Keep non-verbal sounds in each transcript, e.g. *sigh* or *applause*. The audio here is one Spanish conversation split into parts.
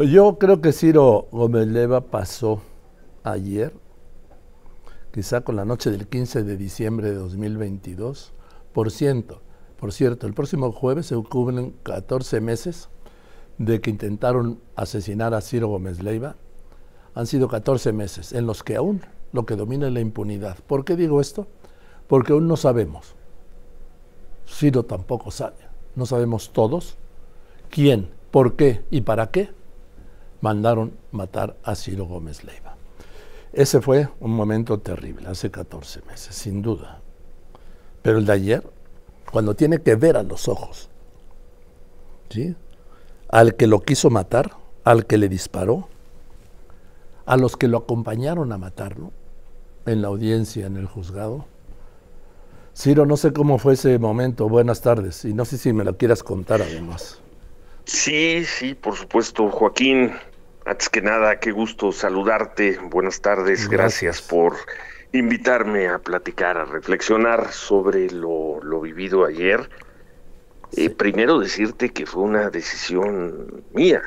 Pues yo creo que Ciro Gómez Leva pasó ayer, quizá con la noche del 15 de diciembre de 2022, por ciento. Por cierto, el próximo jueves se cumplen 14 meses de que intentaron asesinar a Ciro Gómez Leiva. Han sido 14 meses en los que aún lo que domina es la impunidad. ¿Por qué digo esto? Porque aún no sabemos. Ciro tampoco sabe. No sabemos todos quién, por qué y para qué mandaron matar a Ciro Gómez Leiva. Ese fue un momento terrible, hace 14 meses, sin duda. Pero el de ayer, cuando tiene que ver a los ojos, ¿sí? al que lo quiso matar, al que le disparó, a los que lo acompañaron a matarlo, en la audiencia, en el juzgado. Ciro, no sé cómo fue ese momento, buenas tardes, y no sé si me lo quieras contar además. Sí, sí, por supuesto, Joaquín. Antes que nada, qué gusto saludarte. Buenas tardes. Gracias, por invitarme a platicar, a reflexionar sobre lo, vivido ayer. Eh, primero decirte que fue una decisión mía.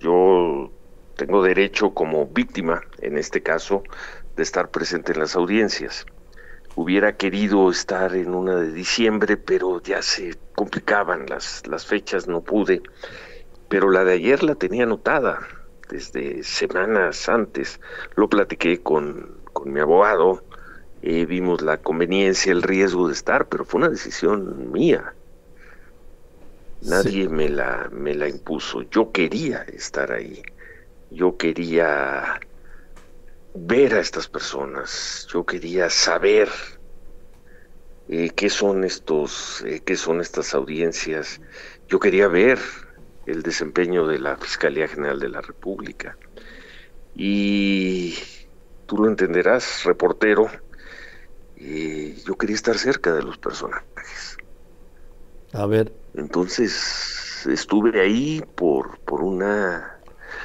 Yo tengo derecho como víctima, en este caso, de estar presente en las audiencias. Hubiera querido estar en una de diciembre, pero ya se complicaban las, las fechas, no pude. Pero la de ayer la tenía anotada desde semanas antes. Lo platiqué con, mi abogado, eh, vimos la conveniencia, el riesgo de estar, pero fue una decisión mía. Nadie me, la, me la impuso. Yo quería estar ahí. Yo quería ver a estas personas. Yo quería saber eh, qué son estos, eh, qué son estas audiencias. Yo quería ver el desempeño de la Fiscalía General de la República. Y tú lo entenderás, reportero, eh, yo quería estar cerca de los personajes. A ver. Entonces estuve ahí por, por una...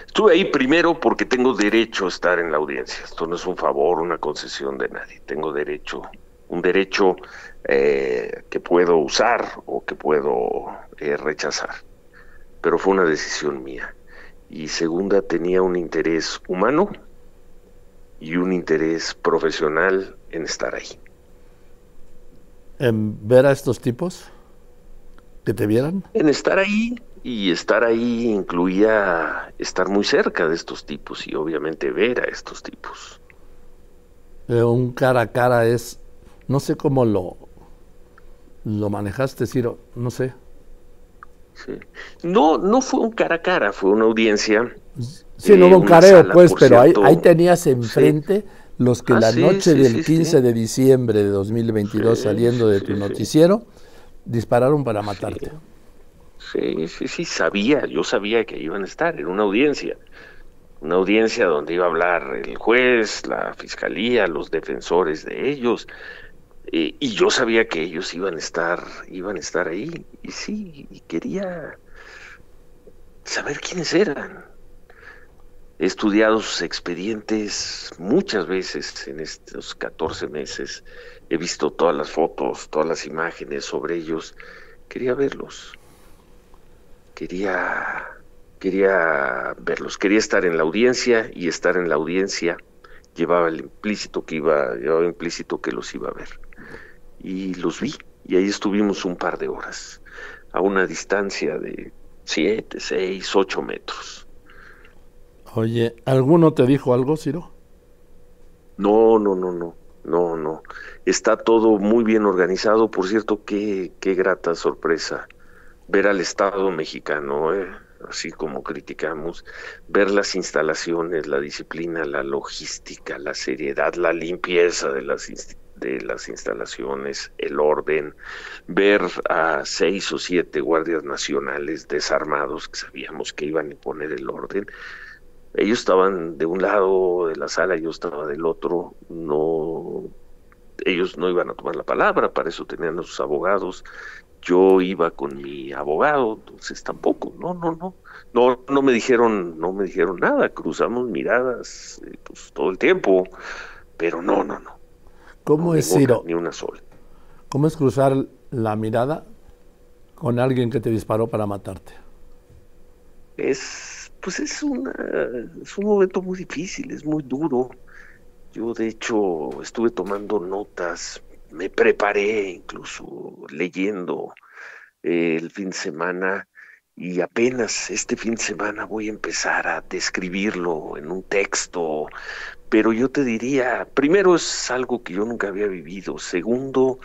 Estuve ahí primero porque tengo derecho a estar en la audiencia. Esto no es un favor, una concesión de nadie. Tengo derecho, un derecho eh, que puedo usar o que puedo eh, rechazar pero fue una decisión mía. Y segunda, tenía un interés humano y un interés profesional en estar ahí. ¿En ver a estos tipos? ¿Que te vieran? En estar ahí, y estar ahí incluía estar muy cerca de estos tipos y obviamente ver a estos tipos. Eh, un cara a cara es, no sé cómo lo, lo manejaste, Ciro, no sé. No, no fue un cara a cara, fue una audiencia. Sí, no hubo un careo, pues, pero ahí, tenías enfrente los que la noche del 15 de diciembre de 2022, saliendo de tu noticiero, dispararon para matarte. Sí, sí, sí, sabía, yo sabía que iban a estar en una audiencia. Una audiencia donde iba a hablar el juez, la fiscalía, los defensores de ellos, y yo sabía que ellos iban a estar, iban a estar ahí, y sí, y quería saber quiénes eran. He estudiado sus expedientes muchas veces en estos 14 meses. He visto todas las fotos, todas las imágenes sobre ellos. Quería verlos. Quería quería verlos, quería estar en la audiencia y estar en la audiencia llevaba el implícito que iba, llevaba implícito que los iba a ver y los vi. Y ahí estuvimos un par de horas, a una distancia de siete, seis, ocho metros. Oye, ¿alguno te dijo algo, Ciro? No, no, no, no, no, no. Está todo muy bien organizado. Por cierto, qué, qué grata sorpresa ver al Estado mexicano, ¿eh? así como criticamos, ver las instalaciones, la disciplina, la logística, la seriedad, la limpieza de las instituciones de las instalaciones, el orden, ver a seis o siete guardias nacionales desarmados que sabíamos que iban a poner el orden. Ellos estaban de un lado de la sala, yo estaba del otro, no, ellos no iban a tomar la palabra, para eso tenían a sus abogados, yo iba con mi abogado, entonces tampoco, no, no, no, no, no me dijeron, no me dijeron nada, cruzamos miradas eh, pues, todo el tiempo, pero no, no, no, ¿Cómo es, Ciro? Ni una sola. ¿Cómo es cruzar la mirada con alguien que te disparó para matarte? Es pues es, una, es un momento muy difícil, es muy duro. Yo de hecho estuve tomando notas, me preparé incluso leyendo eh, el fin de semana y apenas este fin de semana voy a empezar a describirlo en un texto, pero yo te diría, primero es algo que yo nunca había vivido, segundo,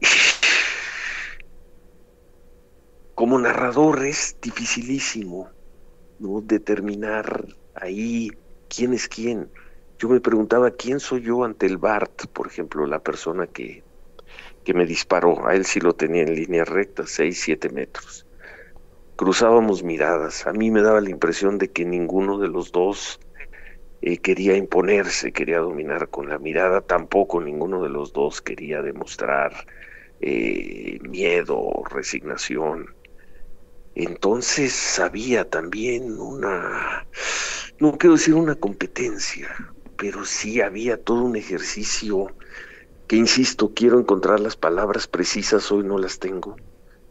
*sighs* como narrador es dificilísimo ¿no? determinar ahí quién es quién. Yo me preguntaba quién soy yo ante el BART, por ejemplo, la persona que, que me disparó. A él sí lo tenía en línea recta, 6, 7 metros. Cruzábamos miradas. A mí me daba la impresión de que ninguno de los dos eh, quería imponerse, quería dominar con la mirada. Tampoco ninguno de los dos quería demostrar eh, miedo, resignación. Entonces había también una, no quiero decir una competencia, pero sí había todo un ejercicio que, insisto, quiero encontrar las palabras precisas, hoy no las tengo.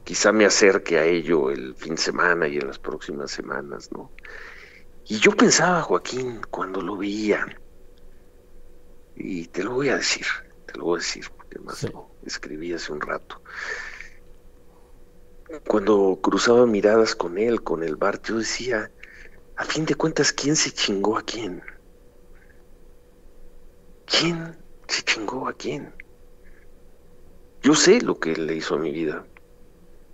Quizá me acerque a ello el fin de semana y en las próximas semanas, ¿no? Y yo pensaba, Joaquín, cuando lo veía, y te lo voy a decir, te lo voy a decir, porque más lo escribí hace un rato cuando cruzaba miradas con él, con el bar, yo decía, a fin de cuentas, ¿quién se chingó a quién? ¿Quién se chingó a quién? Yo sé lo que él le hizo a mi vida.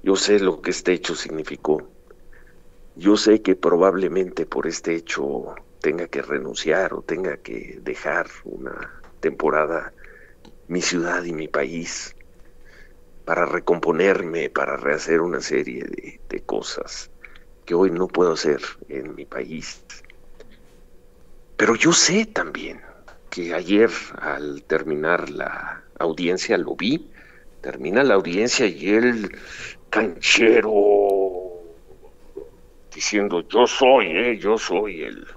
Yo sé lo que este hecho significó. Yo sé que probablemente por este hecho tenga que renunciar o tenga que dejar una temporada mi ciudad y mi país para recomponerme, para rehacer una serie de, cosas que hoy no puedo hacer en mi país. Pero yo sé también que ayer al terminar la audiencia lo vi, termina la audiencia y el canchero diciendo yo soy, eh, yo soy el,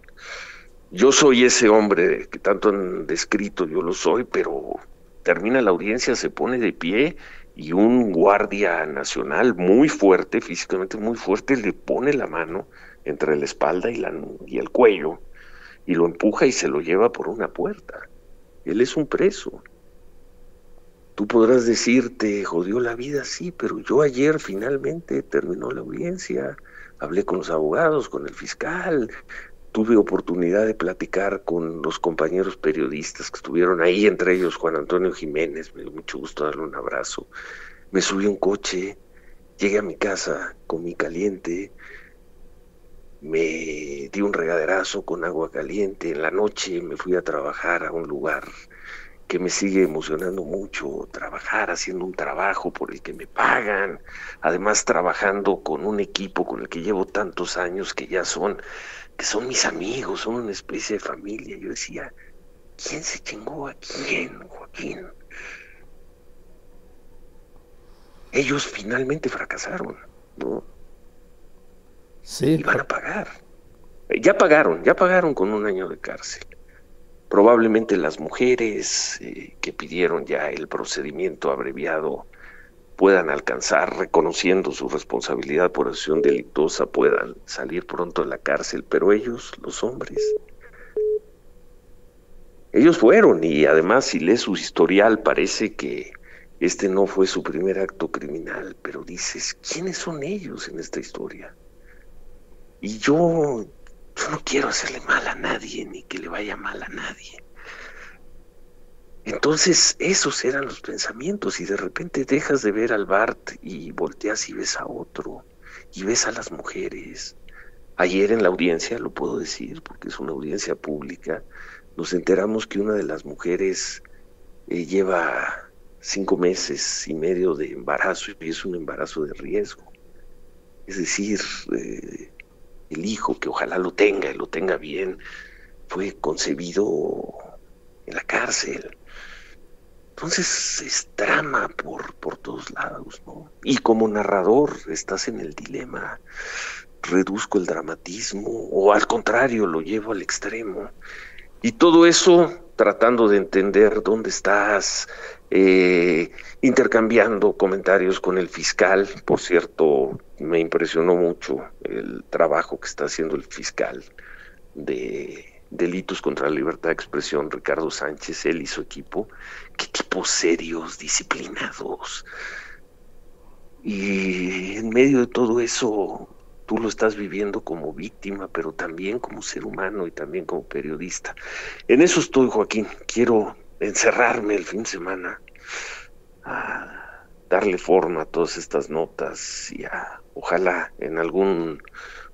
yo soy ese hombre que tanto han descrito, yo lo soy, pero termina la audiencia, se pone de pie y un guardia nacional muy fuerte, físicamente muy fuerte, le pone la mano entre la espalda y, la, y el cuello y lo empuja y se lo lleva por una puerta. Él es un preso. Tú podrás decirte, jodió la vida, sí, pero yo ayer finalmente terminó la audiencia, hablé con los abogados, con el fiscal, tuve oportunidad de platicar con los compañeros periodistas que estuvieron ahí, entre ellos Juan Antonio Jiménez, me dio mucho gusto darle un abrazo. Me subí a un coche, llegué a mi casa, comí caliente, me di un regaderazo con agua caliente, en la noche me fui a trabajar a un lugar que me sigue emocionando mucho, trabajar haciendo un trabajo por el que me pagan, además trabajando con un equipo con el que llevo tantos años que ya son que son mis amigos, son una especie de familia. Yo decía, ¿quién se chingó a quién, Joaquín? Ellos finalmente fracasaron, ¿no? Sí. Y van a pagar. Ya pagaron, ya pagaron con un año de cárcel. Probablemente las mujeres eh, que pidieron ya el procedimiento abreviado puedan alcanzar, reconociendo su responsabilidad por acción delictuosa, puedan salir pronto de la cárcel, pero ellos, los hombres, ellos fueron y además si lees su historial parece que este no fue su primer acto criminal, pero dices, ¿quiénes son ellos en esta historia? Y yo, yo no quiero hacerle mal a nadie ni que le vaya mal a nadie. Entonces, esos eran los pensamientos y de repente dejas de ver al Bart y volteas y ves a otro y ves a las mujeres. Ayer en la audiencia, lo puedo decir porque es una audiencia pública, nos enteramos que una de las mujeres eh, lleva cinco meses y medio de embarazo y es un embarazo de riesgo. Es decir, eh, el hijo, que ojalá lo tenga y lo tenga bien, fue concebido en la cárcel. Entonces es drama por, por todos lados, ¿no? Y como narrador estás en el dilema, reduzco el dramatismo o al contrario lo llevo al extremo. Y todo eso tratando de entender dónde estás, eh, intercambiando comentarios con el fiscal. Por cierto, me impresionó mucho el trabajo que está haciendo el fiscal de delitos contra la libertad de expresión, Ricardo Sánchez, él y su equipo. Qué equipos serios, disciplinados. Y en medio de todo eso, tú lo estás viviendo como víctima, pero también como ser humano y también como periodista. En eso estoy, Joaquín. Quiero encerrarme el fin de semana a darle forma a todas estas notas y a, ojalá en algún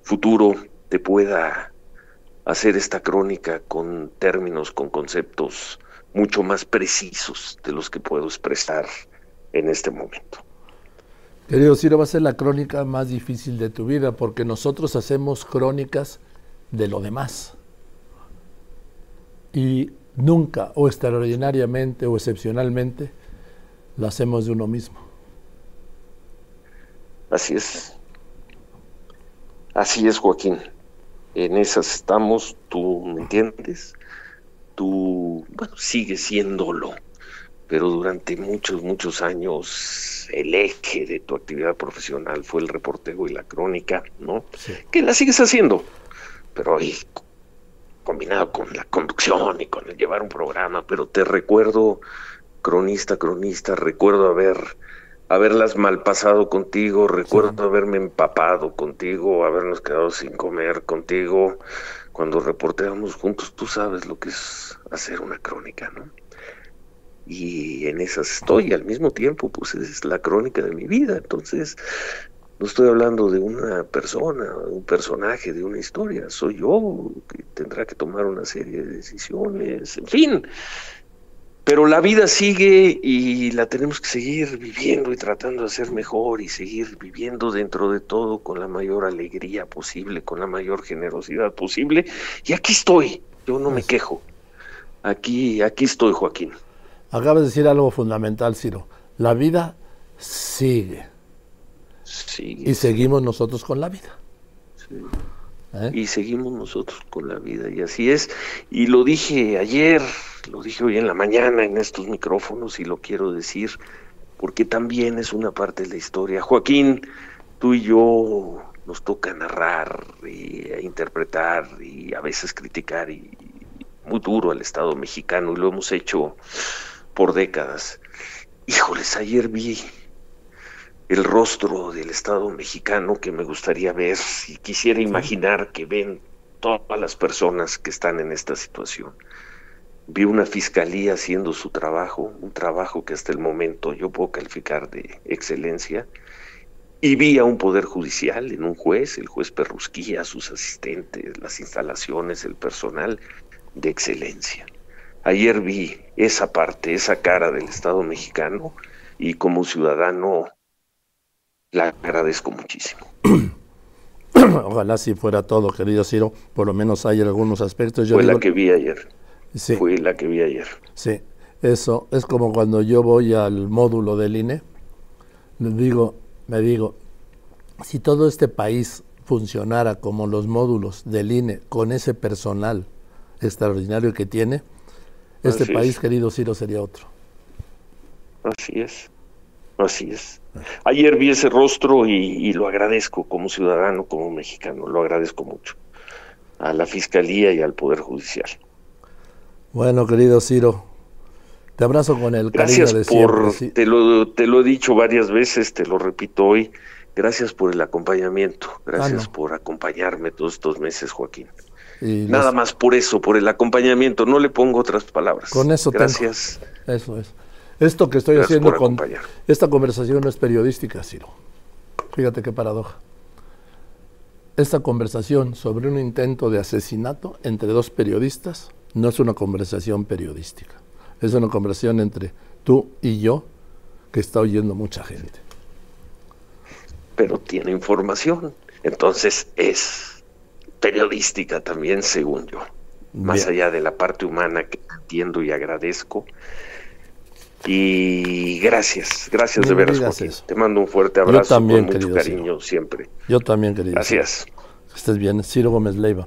futuro te pueda hacer esta crónica con términos, con conceptos mucho más precisos de los que puedo expresar en este momento. Querido Ciro, va a ser la crónica más difícil de tu vida porque nosotros hacemos crónicas de lo demás. Y nunca o extraordinariamente o excepcionalmente lo hacemos de uno mismo. Así es. Así es, Joaquín. En esas estamos, tú me entiendes. Tú, bueno, sigues siéndolo, pero durante muchos, muchos años el eje de tu actividad profesional fue el reporteo y la crónica, ¿no? Que la sigues haciendo, pero ahí combinado con la conducción y con el llevar un programa, pero te recuerdo cronista, cronista, recuerdo haber haberlas pasado contigo, recuerdo haberme empapado contigo, habernos quedado sin comer contigo. Cuando reporteamos juntos, tú sabes lo que es hacer una crónica, ¿no? Y en esas estoy, al mismo tiempo, pues es la crónica de mi vida. Entonces, no estoy hablando de una persona, un personaje, de una historia. Soy yo que tendrá que tomar una serie de decisiones, en fin. Pero la vida sigue y la tenemos que seguir viviendo y tratando de ser mejor y seguir viviendo dentro de todo con la mayor alegría posible, con la mayor generosidad posible. Y aquí estoy, yo no me quejo. Aquí, aquí estoy, Joaquín. Acabas de decir algo fundamental, Ciro. La vida sigue. Sigue. Y seguimos nosotros con la vida. Sí. ¿Eh? Y seguimos nosotros con la vida. Y así es. Y lo dije ayer, lo dije hoy en la mañana en estos micrófonos y lo quiero decir porque también es una parte de la historia. Joaquín, tú y yo nos toca narrar y e interpretar y a veces criticar y, muy duro al Estado mexicano y lo hemos hecho por décadas. Híjoles, ayer vi el rostro del Estado mexicano que me gustaría ver y quisiera imaginar que ven todas las personas que están en esta situación. Vi una fiscalía haciendo su trabajo, un trabajo que hasta el momento yo puedo calificar de excelencia, y vi a un poder judicial en un juez, el juez Perrusquía, sus asistentes, las instalaciones, el personal de excelencia. Ayer vi esa parte, esa cara del Estado mexicano y como ciudadano la agradezco muchísimo. *clears throat* Ojalá si fuera todo, querido Ciro, por lo menos hay algunos aspectos. Yo Fue la que vi ayer. Sí. Fue la que vi ayer. Sí, eso es como cuando yo voy al módulo del INE, me digo, me digo, si todo este país funcionara como los módulos del INE, con ese personal extraordinario que tiene, este país, querido Ciro, sería otro. Así es, así es. Ayer vi ese rostro y, y, lo agradezco como ciudadano, como mexicano, lo agradezco mucho a la Fiscalía y al Poder Judicial. Bueno, querido Ciro, te abrazo con el cariño de por, te, lo, te lo he dicho varias veces, te lo repito hoy. Gracias por el acompañamiento, gracias ah, por acompañarme todos estos meses, Joaquín. Nada más por eso, por el acompañamiento, no le pongo otras palabras. Con eso Gracias. Eso es. Esto que estoy haciendo con esta conversación no es periodística, Ciro. Fíjate qué paradoja. Esta conversación sobre un intento de asesinato entre dos periodistas no es una conversación periodística, es una conversación entre tú y yo que está oyendo mucha gente. Pero tiene información, entonces es periodística también, según yo. Más allá de la parte humana que entiendo y agradezco. Y gracias, gracias de veras, Te mando un fuerte abrazo también, con mucho cariño siempre. Yo también, querido. Gracias. estés bien. Ciro Gómez Leiva.